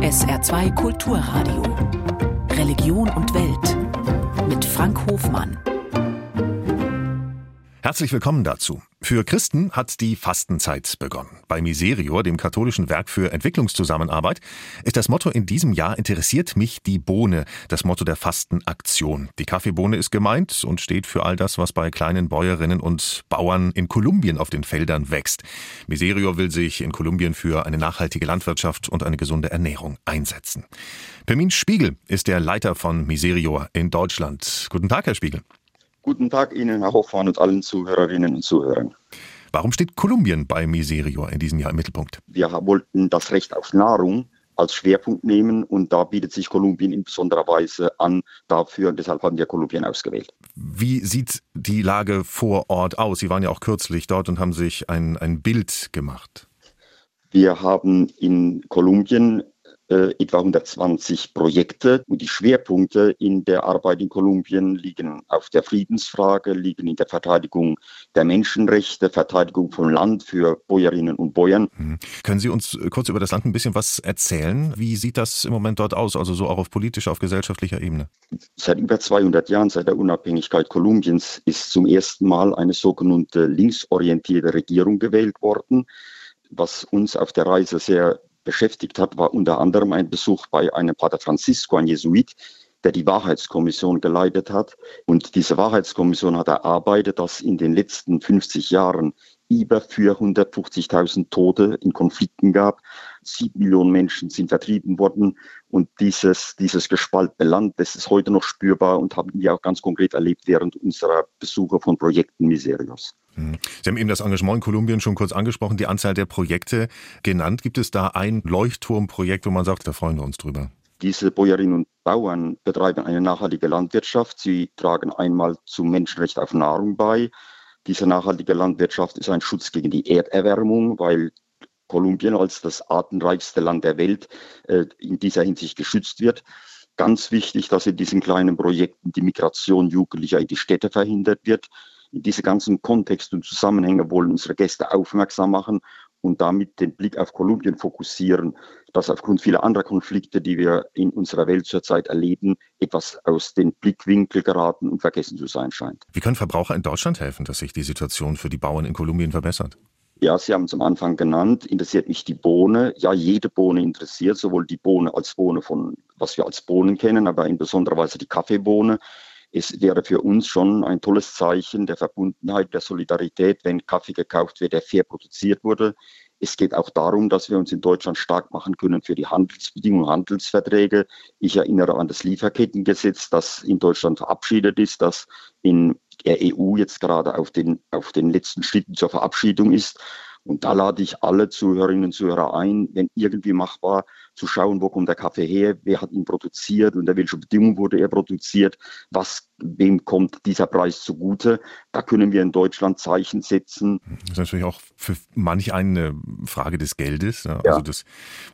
SR2 Kulturradio. Religion und Welt. Mit Frank Hofmann. Herzlich willkommen dazu. Für Christen hat die Fastenzeit begonnen. Bei Miserior, dem katholischen Werk für Entwicklungszusammenarbeit, ist das Motto in diesem Jahr interessiert mich die Bohne, das Motto der Fastenaktion. Die Kaffeebohne ist gemeint und steht für all das, was bei kleinen Bäuerinnen und Bauern in Kolumbien auf den Feldern wächst. Miserior will sich in Kolumbien für eine nachhaltige Landwirtschaft und eine gesunde Ernährung einsetzen. Permin Spiegel ist der Leiter von Miserior in Deutschland. Guten Tag, Herr Spiegel. Guten Tag Ihnen, Herr Hoffmann, und allen Zuhörerinnen und Zuhörern. Warum steht Kolumbien bei Miserior in diesem Jahr im Mittelpunkt? Wir wollten das Recht auf Nahrung als Schwerpunkt nehmen und da bietet sich Kolumbien in besonderer Weise an dafür und deshalb haben wir Kolumbien ausgewählt. Wie sieht die Lage vor Ort aus? Sie waren ja auch kürzlich dort und haben sich ein, ein Bild gemacht. Wir haben in Kolumbien äh, etwa 120 Projekte. Und die Schwerpunkte in der Arbeit in Kolumbien liegen auf der Friedensfrage, liegen in der Verteidigung der Menschenrechte, Verteidigung von Land für Bäuerinnen und Bäuern. Mhm. Können Sie uns kurz über das Land ein bisschen was erzählen? Wie sieht das im Moment dort aus, also so auch auf politischer, auf gesellschaftlicher Ebene? Seit über 200 Jahren, seit der Unabhängigkeit Kolumbiens, ist zum ersten Mal eine sogenannte linksorientierte Regierung gewählt worden was uns auf der Reise sehr beschäftigt hat, war unter anderem ein Besuch bei einem Pater Francisco, ein Jesuit, der die Wahrheitskommission geleitet hat. Und diese Wahrheitskommission hat erarbeitet, dass in den letzten 50 Jahren über 450.000 Tote in Konflikten gab. Sieben Millionen Menschen sind vertrieben worden. Und dieses, dieses gespaltene Land, das ist heute noch spürbar und haben wir auch ganz konkret erlebt während unserer Besuche von Projekten Miserios. Hm. Sie haben eben das Engagement in Kolumbien schon kurz angesprochen, die Anzahl der Projekte genannt. Gibt es da ein Leuchtturmprojekt, wo man sagt, da freuen wir uns drüber? Diese Bäuerinnen und Bauern betreiben eine nachhaltige Landwirtschaft. Sie tragen einmal zum Menschenrecht auf Nahrung bei. Diese nachhaltige Landwirtschaft ist ein Schutz gegen die Erderwärmung, weil Kolumbien als das artenreichste Land der Welt äh, in dieser Hinsicht geschützt wird. Ganz wichtig, dass in diesen kleinen Projekten die Migration Jugendlicher in die Städte verhindert wird diese ganzen Kontexte und Zusammenhänge wollen unsere Gäste aufmerksam machen und damit den Blick auf Kolumbien fokussieren, dass aufgrund vieler anderer Konflikte, die wir in unserer Welt zurzeit erleben, etwas aus den Blickwinkel geraten und vergessen zu sein scheint. Wie können Verbraucher in Deutschland helfen, dass sich die Situation für die Bauern in Kolumbien verbessert? Ja, Sie haben es am Anfang genannt, interessiert mich die Bohne. Ja, jede Bohne interessiert, sowohl die Bohne als Bohne von, was wir als Bohnen kennen, aber in besonderer Weise die Kaffeebohne. Es wäre für uns schon ein tolles Zeichen der Verbundenheit, der Solidarität, wenn Kaffee gekauft wird, der fair produziert wurde. Es geht auch darum, dass wir uns in Deutschland stark machen können für die Handelsbedingungen, Handelsverträge. Ich erinnere an das Lieferkettengesetz, das in Deutschland verabschiedet ist, das in der EU jetzt gerade auf den, auf den letzten Schritten zur Verabschiedung ist. Und da lade ich alle Zuhörerinnen und Zuhörer ein, wenn irgendwie machbar, zu schauen, wo kommt der Kaffee her, wer hat ihn produziert, unter welchen Bedingungen wurde er produziert, was, wem kommt dieser Preis zugute. Da können wir in Deutschland Zeichen setzen. Das ist natürlich auch für manch eine Frage des Geldes. Ja. Also das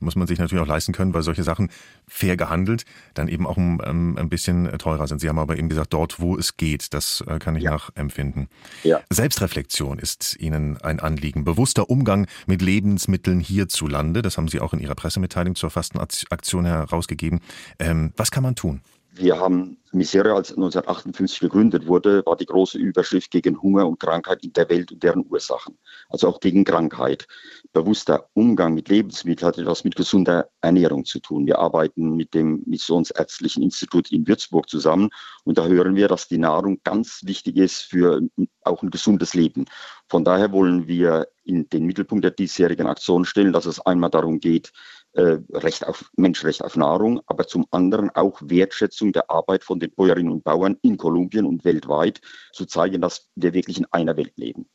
muss man sich natürlich auch leisten können, weil solche Sachen fair gehandelt dann eben auch ein, ähm, ein bisschen teurer sind. Sie haben aber eben gesagt, dort, wo es geht, das äh, kann ich ja. nachempfinden. Ja. Selbstreflexion ist Ihnen ein Anliegen. Bewusster Umgang mit Lebensmitteln hierzulande, das haben Sie auch in Ihrer Pressemitteilung zur Fastenaktion herausgegeben. Ähm, was kann man tun? Wir haben Miseria, als 1958 gegründet wurde, war die große Überschrift gegen Hunger und Krankheit in der Welt und deren Ursachen. Also auch gegen Krankheit. Bewusster Umgang mit Lebensmitteln hat etwas mit gesunder Ernährung zu tun. Wir arbeiten mit dem Missionsärztlichen Institut in Würzburg zusammen und da hören wir, dass die Nahrung ganz wichtig ist für auch ein gesundes Leben. Von daher wollen wir in den Mittelpunkt der diesjährigen Aktion stellen, dass es einmal darum geht, äh, Recht auf Menschenrecht auf Nahrung, aber zum anderen auch Wertschätzung der Arbeit von den Bäuerinnen und Bauern in Kolumbien und weltweit zu zeigen, dass wir wirklich in einer Welt leben.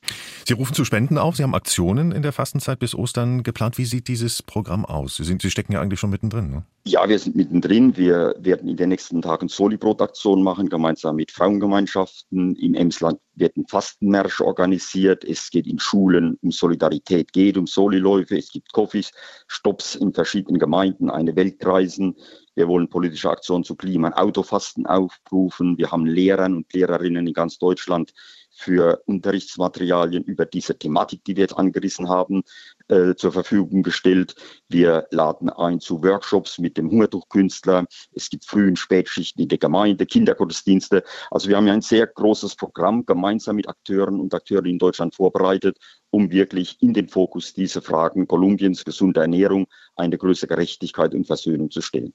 Sie rufen zu Spenden auf. Sie haben Aktionen in der Fastenzeit bis Ostern geplant. Wie sieht dieses Programm aus? Sie, sind, Sie stecken ja eigentlich schon mittendrin. Ne? Ja, wir sind mittendrin. Wir werden in den nächsten Tagen Soli-Brot-Aktion machen, gemeinsam mit Frauengemeinschaften. Im Emsland wird ein Fastenmärsch organisiert. Es geht in Schulen um Solidarität, geht um Soliläufe. Es gibt Coffee-Stops in verschiedenen Gemeinden, eine Weltreisen. Wir wollen politische Aktionen zu Klima- Autofasten aufrufen. Wir haben Lehrern und Lehrerinnen in ganz Deutschland für Unterrichtsmaterialien über diese Thematik, die wir jetzt angerissen haben, äh, zur Verfügung gestellt. Wir laden ein zu Workshops mit dem Hungertuchkünstler. Es gibt Früh- und Spätschichten in der Gemeinde, Kindergottesdienste. Also wir haben ja ein sehr großes Programm gemeinsam mit Akteuren und Akteuren in Deutschland vorbereitet, um wirklich in den Fokus diese Fragen Kolumbiens, gesunde Ernährung, eine größere Gerechtigkeit und Versöhnung zu stellen.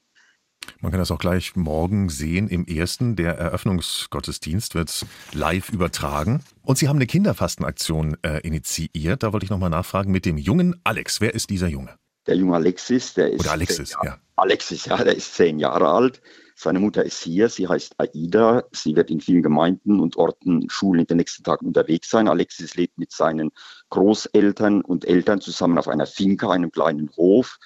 Man kann das auch gleich morgen sehen im ersten. Der Eröffnungsgottesdienst wird live übertragen. Und Sie haben eine Kinderfastenaktion äh, initiiert. Da wollte ich nochmal nachfragen mit dem jungen Alex. Wer ist dieser Junge? Der junge Alexis, der ist. Oder Alexis, ja. Alexis, ja, der ist zehn Jahre alt. Seine Mutter ist hier, sie heißt Aida. Sie wird in vielen Gemeinden und Orten, Schulen in den nächsten Tagen unterwegs sein. Alexis lebt mit seinen Großeltern und Eltern zusammen auf einer Finca, einem kleinen Hof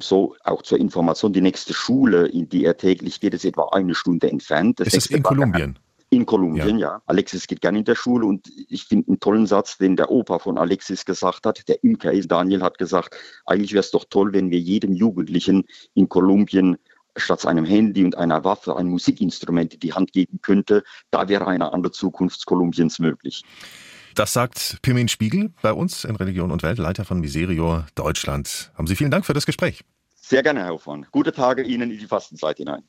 so auch zur Information, die nächste Schule, in die er täglich geht, ist etwa eine Stunde entfernt. Das ist in Kolumbien? In Kolumbien, ja. ja. Alexis geht gerne in der Schule und ich finde einen tollen Satz, den der Opa von Alexis gesagt hat. Der Imker Daniel hat gesagt, eigentlich wäre es doch toll, wenn wir jedem Jugendlichen in Kolumbien statt einem Handy und einer Waffe ein Musikinstrument in die Hand geben könnte. Da wäre eine andere Zukunft Kolumbiens möglich. Das sagt Pirmin Spiegel bei uns in Religion und Welt, Leiter von Miserior Deutschland. Haben Sie vielen Dank für das Gespräch. Sehr gerne, Herr Hoffmann. Gute Tage Ihnen in die Fastenzeit hinein.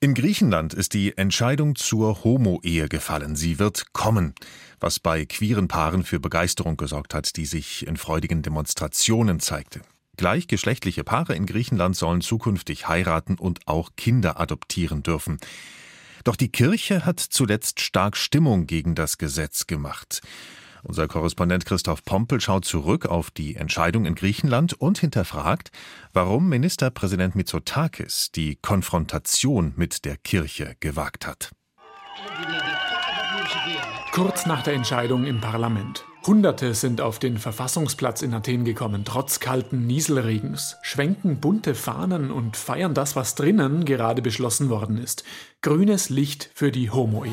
In Griechenland ist die Entscheidung zur Homo-Ehe gefallen. Sie wird kommen, was bei queeren Paaren für Begeisterung gesorgt hat, die sich in freudigen Demonstrationen zeigte. Gleichgeschlechtliche Paare in Griechenland sollen zukünftig heiraten und auch Kinder adoptieren dürfen. Doch die Kirche hat zuletzt stark Stimmung gegen das Gesetz gemacht. Unser Korrespondent Christoph Pompel schaut zurück auf die Entscheidung in Griechenland und hinterfragt, warum Ministerpräsident Mitsotakis die Konfrontation mit der Kirche gewagt hat. Kurz nach der Entscheidung im Parlament. Hunderte sind auf den Verfassungsplatz in Athen gekommen, trotz kalten Nieselregens, schwenken bunte Fahnen und feiern das, was drinnen gerade beschlossen worden ist. Grünes Licht für die Homo-Ehe.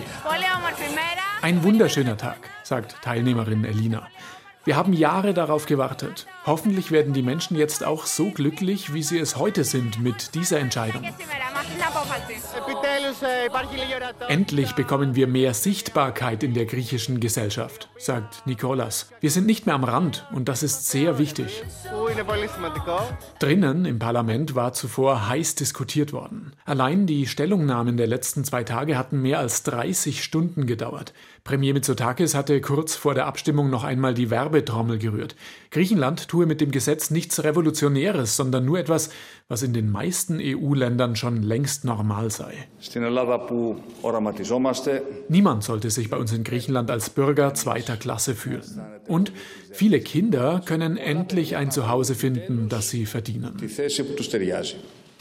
Ein wunderschöner Tag, sagt Teilnehmerin Elina. Wir haben Jahre darauf gewartet. Hoffentlich werden die Menschen jetzt auch so glücklich, wie sie es heute sind mit dieser Entscheidung. Endlich bekommen wir mehr Sichtbarkeit in der griechischen Gesellschaft, sagt Nikolas. Wir sind nicht mehr am Rand und das ist sehr wichtig. Drinnen im Parlament war zuvor heiß diskutiert worden. Allein die Stellungnahmen der letzten zwei Tage hatten mehr als 30 Stunden gedauert. Premier Mitsotakis hatte kurz vor der Abstimmung noch einmal die Werbetrommel gerührt. Griechenland tue mit dem Gesetz nichts Revolutionäres, sondern nur etwas, was in den meisten EU-Ländern schon längst normal sei. Niemand sollte sich bei uns in Griechenland als Bürger zweiter Klasse fühlen. Und viele Kinder können endlich ein Zuhause finden, das sie verdienen.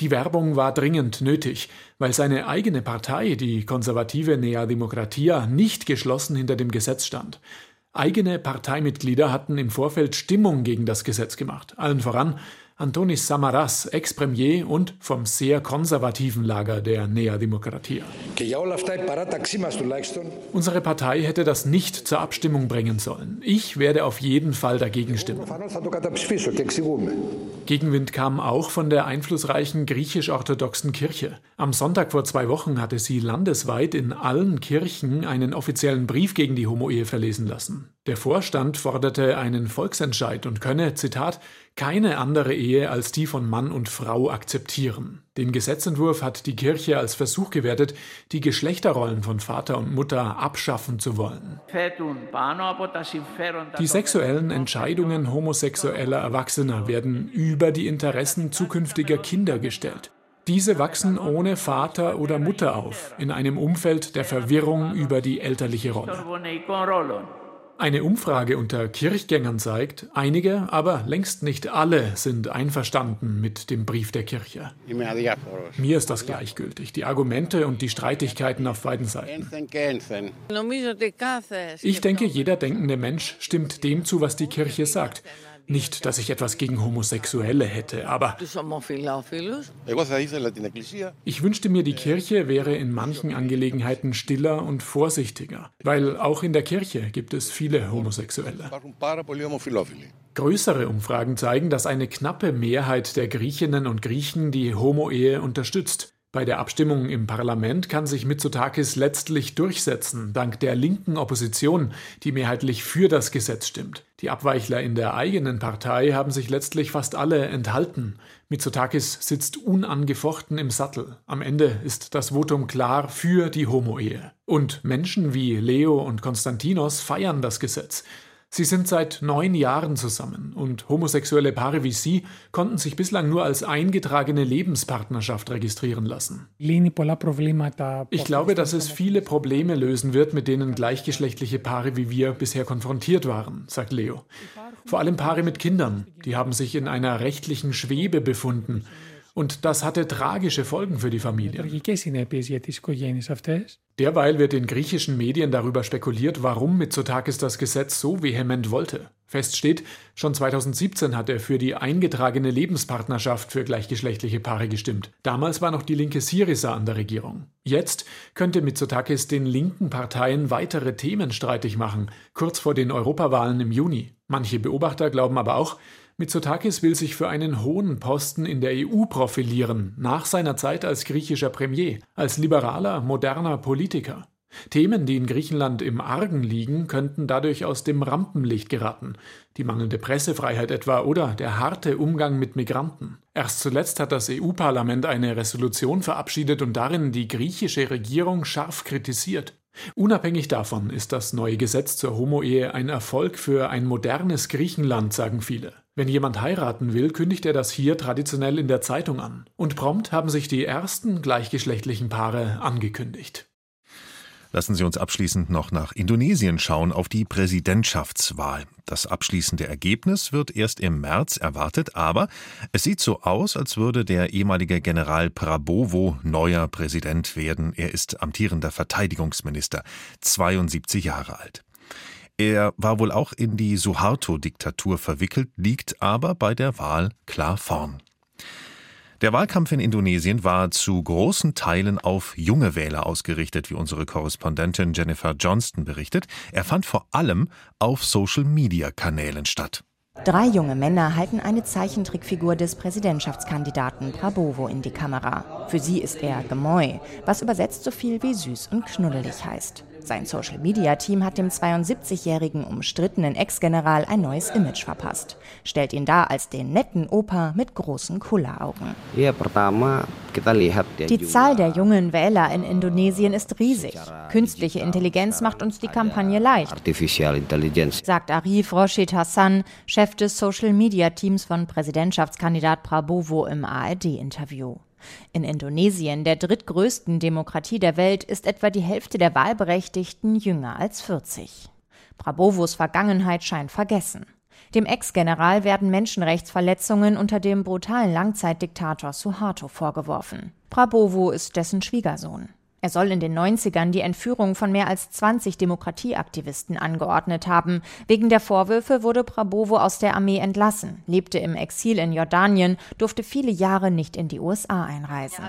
Die Werbung war dringend nötig, weil seine eigene Partei, die konservative Nea Demokratia, nicht geschlossen hinter dem Gesetz stand. Eigene Parteimitglieder hatten im Vorfeld Stimmung gegen das Gesetz gemacht, allen voran Antonis Samaras, Ex-Premier und vom sehr konservativen Lager der Nea Demokratia. Unsere Partei hätte das nicht zur Abstimmung bringen sollen. Ich werde auf jeden Fall dagegen stimmen. Gegenwind kam auch von der einflussreichen griechisch-orthodoxen Kirche. Am Sonntag vor zwei Wochen hatte sie landesweit in allen Kirchen einen offiziellen Brief gegen die Homo-Ehe verlesen lassen. Der Vorstand forderte einen Volksentscheid und könne, Zitat, keine andere Ehe als die von Mann und Frau akzeptieren. Den Gesetzentwurf hat die Kirche als Versuch gewertet, die Geschlechterrollen von Vater und Mutter abschaffen zu wollen. Die sexuellen Entscheidungen homosexueller Erwachsener werden über die Interessen zukünftiger Kinder gestellt. Diese wachsen ohne Vater oder Mutter auf, in einem Umfeld der Verwirrung über die elterliche Rolle. Eine Umfrage unter Kirchgängern zeigt, einige, aber längst nicht alle sind einverstanden mit dem Brief der Kirche. Mir ist das gleichgültig, die Argumente und die Streitigkeiten auf beiden Seiten. Ich denke, jeder denkende Mensch stimmt dem zu, was die Kirche sagt. Nicht, dass ich etwas gegen Homosexuelle hätte, aber ich wünschte mir, die Kirche wäre in manchen Angelegenheiten stiller und vorsichtiger, weil auch in der Kirche gibt es viele Homosexuelle. Größere Umfragen zeigen, dass eine knappe Mehrheit der Griechinnen und Griechen die Homo-Ehe unterstützt. Bei der Abstimmung im Parlament kann sich Mitsotakis letztlich durchsetzen, dank der linken Opposition, die mehrheitlich für das Gesetz stimmt. Die Abweichler in der eigenen Partei haben sich letztlich fast alle enthalten. Mitsotakis sitzt unangefochten im Sattel. Am Ende ist das Votum klar für die Homo-Ehe. Und Menschen wie Leo und Konstantinos feiern das Gesetz. Sie sind seit neun Jahren zusammen und homosexuelle Paare wie Sie konnten sich bislang nur als eingetragene Lebenspartnerschaft registrieren lassen. Ich glaube, dass es viele Probleme lösen wird, mit denen gleichgeschlechtliche Paare wie wir bisher konfrontiert waren, sagt Leo. Vor allem Paare mit Kindern, die haben sich in einer rechtlichen Schwebe befunden und das hatte tragische Folgen für die Familie. Derweil wird in griechischen Medien darüber spekuliert, warum Mitsotakis das Gesetz so vehement wollte. Fest steht, schon 2017 hat er für die eingetragene Lebenspartnerschaft für gleichgeschlechtliche Paare gestimmt. Damals war noch die linke Syriza an der Regierung. Jetzt könnte Mitsotakis den linken Parteien weitere Themen streitig machen, kurz vor den Europawahlen im Juni. Manche Beobachter glauben aber auch, Mitsotakis will sich für einen hohen Posten in der EU profilieren, nach seiner Zeit als griechischer Premier, als liberaler, moderner Politiker. Themen, die in Griechenland im Argen liegen, könnten dadurch aus dem Rampenlicht geraten. Die mangelnde Pressefreiheit etwa oder der harte Umgang mit Migranten. Erst zuletzt hat das EU-Parlament eine Resolution verabschiedet und darin die griechische Regierung scharf kritisiert. Unabhängig davon ist das neue Gesetz zur Homo-Ehe ein Erfolg für ein modernes Griechenland, sagen viele. Wenn jemand heiraten will, kündigt er das hier traditionell in der Zeitung an. Und prompt haben sich die ersten gleichgeschlechtlichen Paare angekündigt. Lassen Sie uns abschließend noch nach Indonesien schauen auf die Präsidentschaftswahl. Das abschließende Ergebnis wird erst im März erwartet, aber es sieht so aus, als würde der ehemalige General Prabowo neuer Präsident werden. Er ist amtierender Verteidigungsminister, 72 Jahre alt. Er war wohl auch in die Suharto-Diktatur verwickelt, liegt aber bei der Wahl klar vorn. Der Wahlkampf in Indonesien war zu großen Teilen auf junge Wähler ausgerichtet, wie unsere Korrespondentin Jennifer Johnston berichtet. Er fand vor allem auf Social-Media-Kanälen statt. Drei junge Männer halten eine Zeichentrickfigur des Präsidentschaftskandidaten Prabowo in die Kamera. Für sie ist er Gemoy, was übersetzt so viel wie süß und knuddelig heißt. Sein Social-Media-Team hat dem 72-jährigen umstrittenen Ex-General ein neues Image verpasst, stellt ihn dar als den netten Opa mit großen Kulleraugen. Die Zahl der jungen Wähler in Indonesien ist riesig. Künstliche Intelligenz macht uns die Kampagne leicht, sagt Arif Roshid Hassan, Chef des Social-Media-Teams von Präsidentschaftskandidat Prabowo im ARD-Interview. In Indonesien, der drittgrößten Demokratie der Welt, ist etwa die Hälfte der Wahlberechtigten jünger als 40. Prabowos Vergangenheit scheint vergessen. Dem Ex-General werden Menschenrechtsverletzungen unter dem brutalen Langzeitdiktator Suharto vorgeworfen. Prabowo ist dessen Schwiegersohn. Er soll in den 90ern die Entführung von mehr als 20 Demokratieaktivisten angeordnet haben. Wegen der Vorwürfe wurde Prabowo aus der Armee entlassen, lebte im Exil in Jordanien, durfte viele Jahre nicht in die USA einreisen.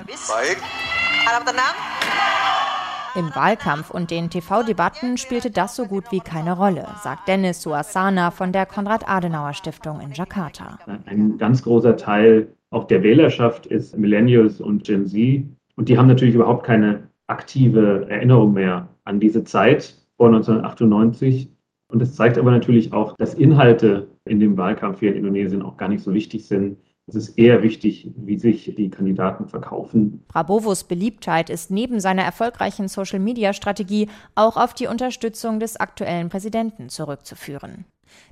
Im Wahlkampf und den TV-Debatten spielte das so gut wie keine Rolle, sagt Dennis Suasana von der Konrad-Adenauer-Stiftung in Jakarta. Ein ganz großer Teil auch der Wählerschaft ist Millennials und Gen Z. Und die haben natürlich überhaupt keine aktive Erinnerung mehr an diese Zeit vor 1998. Und es zeigt aber natürlich auch, dass Inhalte in dem Wahlkampf hier in Indonesien auch gar nicht so wichtig sind. Es ist eher wichtig, wie sich die Kandidaten verkaufen. Prabovos Beliebtheit ist neben seiner erfolgreichen Social-Media-Strategie auch auf die Unterstützung des aktuellen Präsidenten zurückzuführen.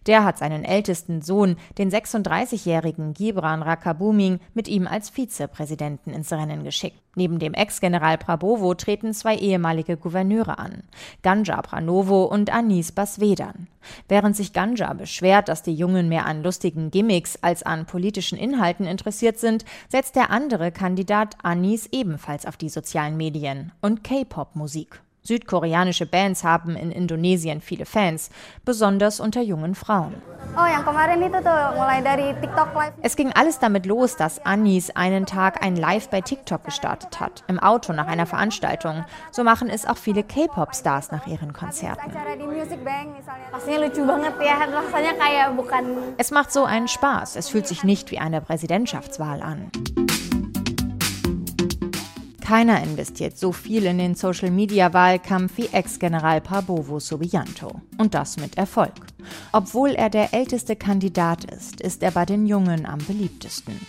Der hat seinen ältesten Sohn, den 36-jährigen Gibran Rakabuming, mit ihm als Vizepräsidenten ins Rennen geschickt. Neben dem Ex-General Prabowo treten zwei ehemalige Gouverneure an, Ganja Pranovo und Anis Basvedan. Während sich Ganja beschwert, dass die Jungen mehr an lustigen Gimmicks als an politischen Inhalten interessiert sind, setzt der andere Kandidat Anis ebenfalls auf die sozialen Medien und K-Pop-Musik. Südkoreanische Bands haben in Indonesien viele Fans, besonders unter jungen Frauen. Es ging alles damit los, dass Anis einen Tag ein Live bei TikTok gestartet hat, im Auto nach einer Veranstaltung. So machen es auch viele K-Pop-Stars nach ihren Konzerten. Es macht so einen Spaß. Es fühlt sich nicht wie eine Präsidentschaftswahl an. Keiner investiert so viel in den Social-Media-Wahlkampf wie Ex-General Prabowo Subianto. Und das mit Erfolg. Obwohl er der älteste Kandidat ist, ist er bei den Jungen am beliebtesten.